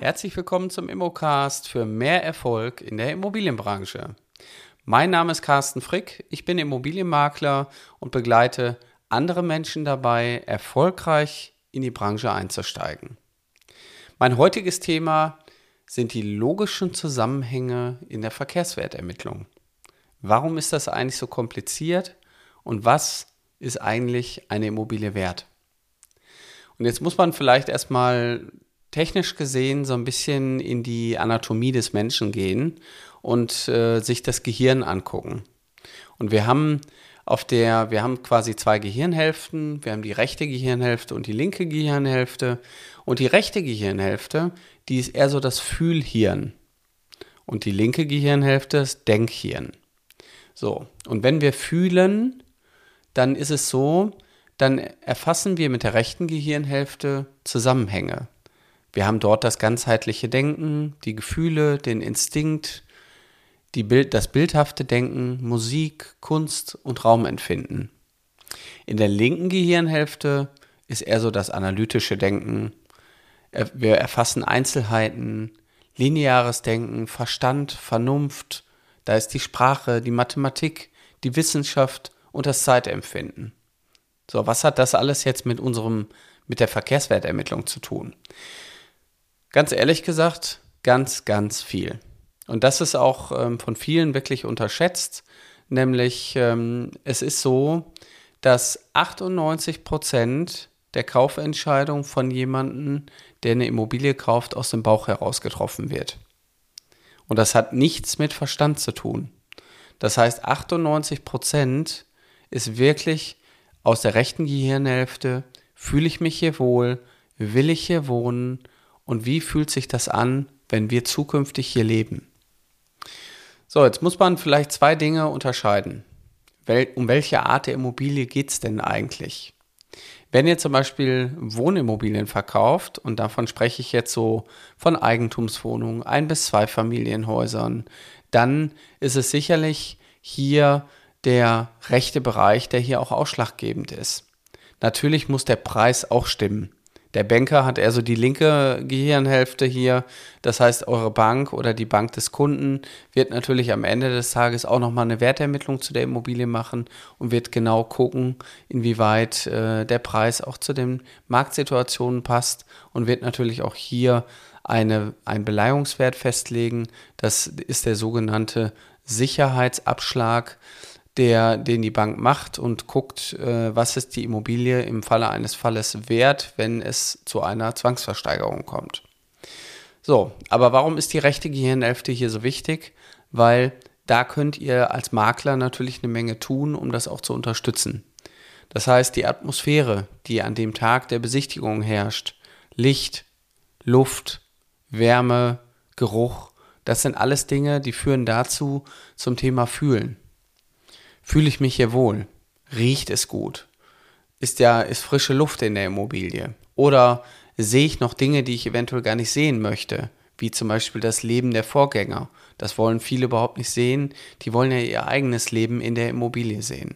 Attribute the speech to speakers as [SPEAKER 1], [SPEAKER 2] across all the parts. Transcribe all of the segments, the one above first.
[SPEAKER 1] Herzlich willkommen zum Immocast für mehr Erfolg in der Immobilienbranche. Mein Name ist Carsten Frick, ich bin Immobilienmakler und begleite andere Menschen dabei, erfolgreich in die Branche einzusteigen. Mein heutiges Thema sind die logischen Zusammenhänge in der Verkehrswertermittlung. Warum ist das eigentlich so kompliziert und was ist eigentlich eine Immobilie wert? Und jetzt muss man vielleicht erstmal technisch gesehen so ein bisschen in die Anatomie des Menschen gehen und äh, sich das Gehirn angucken. Und wir haben auf der, wir haben quasi zwei Gehirnhälften. Wir haben die rechte Gehirnhälfte und die linke Gehirnhälfte. Und die rechte Gehirnhälfte, die ist eher so das Fühlhirn. Und die linke Gehirnhälfte ist Denkhirn. So, und wenn wir fühlen, dann ist es so, dann erfassen wir mit der rechten Gehirnhälfte Zusammenhänge. Wir haben dort das ganzheitliche Denken, die Gefühle, den Instinkt, Bild, das bildhafte Denken, Musik, Kunst und Raumempfinden. In der linken Gehirnhälfte ist eher so das analytische Denken. Wir erfassen Einzelheiten, lineares Denken, Verstand, Vernunft. Da ist die Sprache, die Mathematik, die Wissenschaft und das Zeitempfinden. So, was hat das alles jetzt mit unserem, mit der Verkehrswertermittlung zu tun? Ganz ehrlich gesagt, ganz, ganz viel. Und das ist auch ähm, von vielen wirklich unterschätzt, nämlich ähm, es ist so, dass 98 Prozent der Kaufentscheidung von jemandem, der eine Immobilie kauft, aus dem Bauch heraus getroffen wird. Und das hat nichts mit Verstand zu tun. Das heißt, 98 Prozent ist wirklich aus der rechten Gehirnhälfte, fühle ich mich hier wohl, will ich hier wohnen und wie fühlt sich das an, wenn wir zukünftig hier leben. So, jetzt muss man vielleicht zwei Dinge unterscheiden. Wel um welche Art der Immobilie geht es denn eigentlich? Wenn ihr zum Beispiel Wohnimmobilien verkauft, und davon spreche ich jetzt so von Eigentumswohnungen, ein bis zwei Familienhäusern, dann ist es sicherlich hier der rechte Bereich, der hier auch ausschlaggebend ist. Natürlich muss der Preis auch stimmen. Der Banker hat eher so die linke Gehirnhälfte hier. Das heißt, eure Bank oder die Bank des Kunden wird natürlich am Ende des Tages auch nochmal eine Wertermittlung zu der Immobilie machen und wird genau gucken, inwieweit äh, der Preis auch zu den Marktsituationen passt und wird natürlich auch hier eine, einen Beleihungswert festlegen. Das ist der sogenannte Sicherheitsabschlag der, den die Bank macht und guckt, äh, was ist die Immobilie im Falle eines Falles wert, wenn es zu einer Zwangsversteigerung kommt. So, aber warum ist die rechte Gehirnhälfte hier so wichtig? Weil da könnt ihr als Makler natürlich eine Menge tun, um das auch zu unterstützen. Das heißt, die Atmosphäre, die an dem Tag der Besichtigung herrscht, Licht, Luft, Wärme, Geruch, das sind alles Dinge, die führen dazu zum Thema Fühlen. Fühle ich mich hier wohl? Riecht es gut? Ist ja, ist frische Luft in der Immobilie? Oder sehe ich noch Dinge, die ich eventuell gar nicht sehen möchte? Wie zum Beispiel das Leben der Vorgänger. Das wollen viele überhaupt nicht sehen. Die wollen ja ihr eigenes Leben in der Immobilie sehen.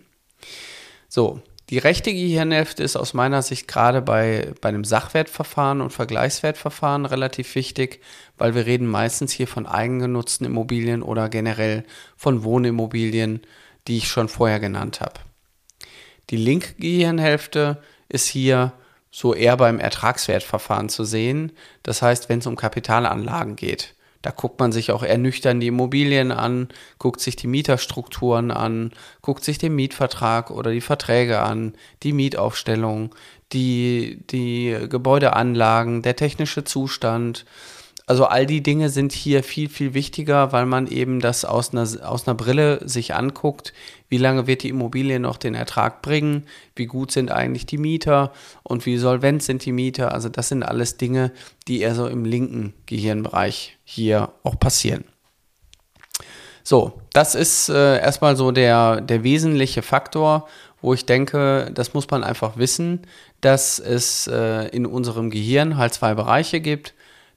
[SPEAKER 1] So, die rechte Gehirnhälfte ist aus meiner Sicht gerade bei, bei einem Sachwertverfahren und Vergleichswertverfahren relativ wichtig, weil wir reden meistens hier von eigengenutzten Immobilien oder generell von Wohnimmobilien die ich schon vorher genannt habe. Die linke Gehirnhälfte ist hier so eher beim Ertragswertverfahren zu sehen. Das heißt, wenn es um Kapitalanlagen geht, da guckt man sich auch eher die Immobilien an, guckt sich die Mieterstrukturen an, guckt sich den Mietvertrag oder die Verträge an, die Mietaufstellung, die, die Gebäudeanlagen, der technische Zustand, also all die Dinge sind hier viel, viel wichtiger, weil man eben das aus einer, aus einer Brille sich anguckt, wie lange wird die Immobilie noch den Ertrag bringen, wie gut sind eigentlich die Mieter und wie solvent sind die Mieter. Also das sind alles Dinge, die eher so im linken Gehirnbereich hier auch passieren. So, das ist äh, erstmal so der, der wesentliche Faktor, wo ich denke, das muss man einfach wissen, dass es äh, in unserem Gehirn halt zwei Bereiche gibt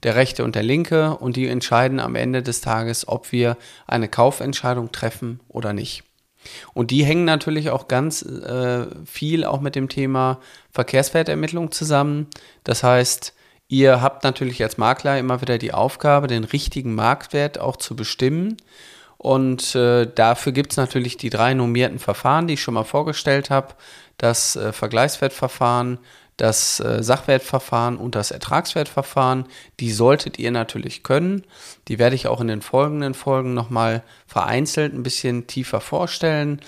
[SPEAKER 1] der rechte und der linke, und die entscheiden am Ende des Tages, ob wir eine Kaufentscheidung treffen oder nicht. Und die hängen natürlich auch ganz äh, viel auch mit dem Thema Verkehrswertermittlung zusammen. Das heißt, ihr habt natürlich als Makler immer wieder die Aufgabe, den richtigen Marktwert auch zu bestimmen. Und äh, dafür gibt es natürlich die drei normierten Verfahren, die ich schon mal vorgestellt habe. Das äh, Vergleichswertverfahren, das äh, Sachwertverfahren und das Ertragswertverfahren. Die solltet ihr natürlich können. Die werde ich auch in den folgenden Folgen nochmal vereinzelt ein bisschen tiefer vorstellen.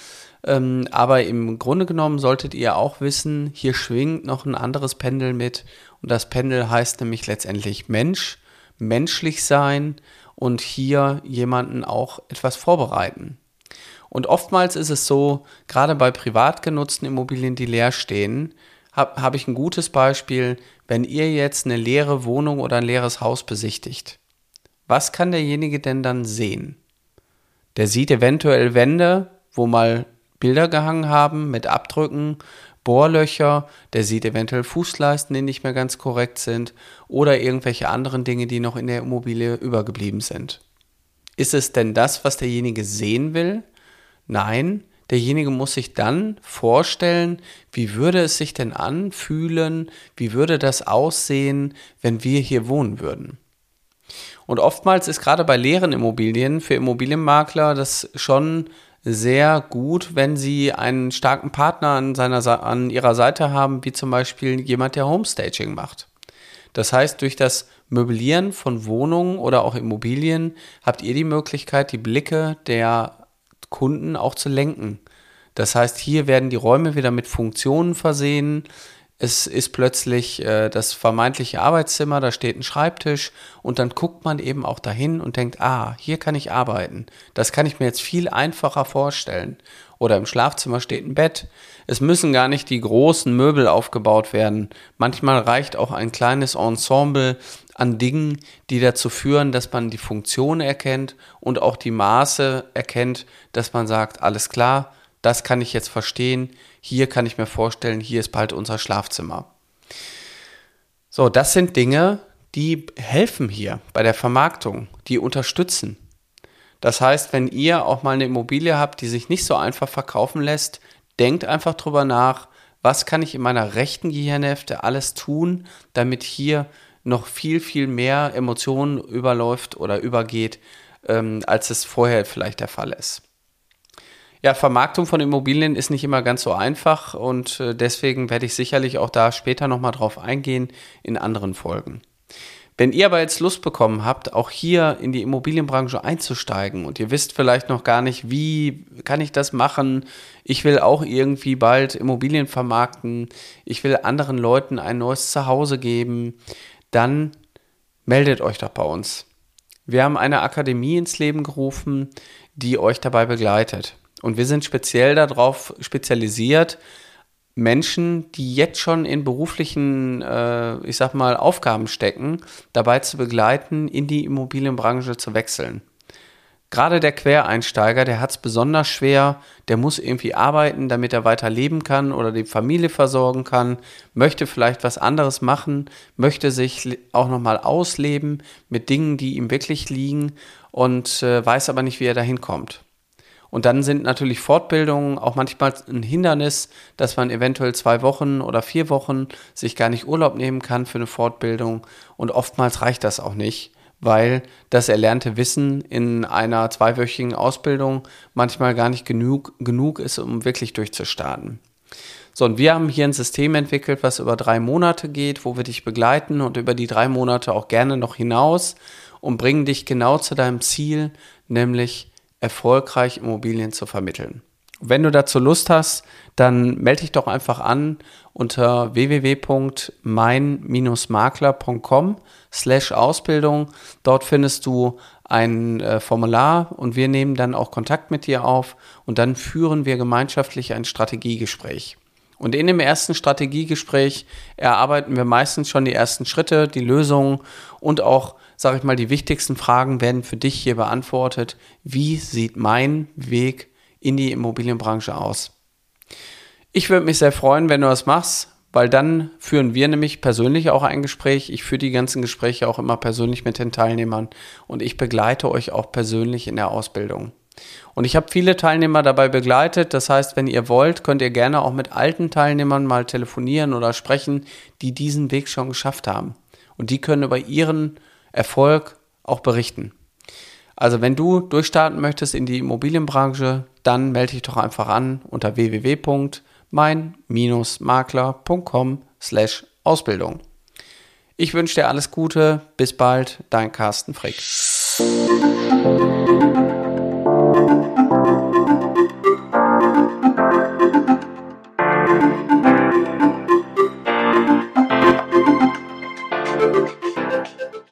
[SPEAKER 1] Ähm, aber im Grunde genommen solltet ihr auch wissen, hier schwingt noch ein anderes Pendel mit. Und das Pendel heißt nämlich letztendlich Mensch, menschlich sein und hier jemanden auch etwas vorbereiten. Und oftmals ist es so, gerade bei privat genutzten Immobilien, die leer stehen, habe hab ich ein gutes Beispiel, wenn ihr jetzt eine leere Wohnung oder ein leeres Haus besichtigt. Was kann derjenige denn dann sehen? Der sieht eventuell Wände, wo mal Bilder gehangen haben mit Abdrücken, Bohrlöcher, der sieht eventuell Fußleisten, die nicht mehr ganz korrekt sind oder irgendwelche anderen Dinge, die noch in der Immobilie übergeblieben sind. Ist es denn das, was derjenige sehen will? Nein, derjenige muss sich dann vorstellen, wie würde es sich denn anfühlen, wie würde das aussehen, wenn wir hier wohnen würden. Und oftmals ist gerade bei leeren Immobilien für Immobilienmakler das schon sehr gut, wenn sie einen starken Partner an, seiner, an ihrer Seite haben, wie zum Beispiel jemand, der Homestaging macht. Das heißt, durch das Möblieren von Wohnungen oder auch Immobilien habt ihr die Möglichkeit, die Blicke der Kunden auch zu lenken. Das heißt, hier werden die Räume wieder mit Funktionen versehen. Es ist plötzlich äh, das vermeintliche Arbeitszimmer, da steht ein Schreibtisch und dann guckt man eben auch dahin und denkt, ah, hier kann ich arbeiten. Das kann ich mir jetzt viel einfacher vorstellen. Oder im Schlafzimmer steht ein Bett. Es müssen gar nicht die großen Möbel aufgebaut werden. Manchmal reicht auch ein kleines Ensemble an Dingen, die dazu führen, dass man die Funktion erkennt und auch die Maße erkennt, dass man sagt, alles klar, das kann ich jetzt verstehen, hier kann ich mir vorstellen, hier ist bald unser Schlafzimmer. So, das sind Dinge, die helfen hier bei der Vermarktung, die unterstützen. Das heißt, wenn ihr auch mal eine Immobilie habt, die sich nicht so einfach verkaufen lässt, denkt einfach drüber nach, was kann ich in meiner rechten Gehirnhälfte alles tun, damit hier noch viel, viel mehr Emotionen überläuft oder übergeht, ähm, als es vorher vielleicht der Fall ist. Ja, Vermarktung von Immobilien ist nicht immer ganz so einfach und äh, deswegen werde ich sicherlich auch da später nochmal drauf eingehen in anderen Folgen. Wenn ihr aber jetzt Lust bekommen habt, auch hier in die Immobilienbranche einzusteigen und ihr wisst vielleicht noch gar nicht, wie kann ich das machen, ich will auch irgendwie bald Immobilien vermarkten, ich will anderen Leuten ein neues Zuhause geben, dann meldet euch doch bei uns. Wir haben eine Akademie ins Leben gerufen, die euch dabei begleitet. Und wir sind speziell darauf spezialisiert, Menschen, die jetzt schon in beruflichen, äh, ich sag mal, Aufgaben stecken, dabei zu begleiten, in die Immobilienbranche zu wechseln. Gerade der Quereinsteiger, der hat es besonders schwer, der muss irgendwie arbeiten, damit er weiter leben kann oder die Familie versorgen kann, möchte vielleicht was anderes machen, möchte sich auch nochmal ausleben mit Dingen, die ihm wirklich liegen und äh, weiß aber nicht, wie er dahin kommt. Und dann sind natürlich Fortbildungen auch manchmal ein Hindernis, dass man eventuell zwei Wochen oder vier Wochen sich gar nicht Urlaub nehmen kann für eine Fortbildung. Und oftmals reicht das auch nicht, weil das erlernte Wissen in einer zweiwöchigen Ausbildung manchmal gar nicht genug, genug ist, um wirklich durchzustarten. So, und wir haben hier ein System entwickelt, was über drei Monate geht, wo wir dich begleiten und über die drei Monate auch gerne noch hinaus und bringen dich genau zu deinem Ziel, nämlich erfolgreich Immobilien zu vermitteln. Wenn du dazu Lust hast, dann melde dich doch einfach an unter www.mein-makler.com slash Ausbildung. Dort findest du ein äh, Formular und wir nehmen dann auch Kontakt mit dir auf und dann führen wir gemeinschaftlich ein Strategiegespräch. Und in dem ersten Strategiegespräch erarbeiten wir meistens schon die ersten Schritte, die Lösungen und auch sage ich mal, die wichtigsten Fragen werden für dich hier beantwortet. Wie sieht mein Weg in die Immobilienbranche aus? Ich würde mich sehr freuen, wenn du das machst, weil dann führen wir nämlich persönlich auch ein Gespräch. Ich führe die ganzen Gespräche auch immer persönlich mit den Teilnehmern und ich begleite euch auch persönlich in der Ausbildung. Und ich habe viele Teilnehmer dabei begleitet. Das heißt, wenn ihr wollt, könnt ihr gerne auch mit alten Teilnehmern mal telefonieren oder sprechen, die diesen Weg schon geschafft haben. Und die können über ihren Erfolg auch berichten. Also wenn du durchstarten möchtest in die Immobilienbranche, dann melde dich doch einfach an unter www.mein-makler.com slash Ausbildung. Ich wünsche dir alles Gute, bis bald, dein Carsten Frick.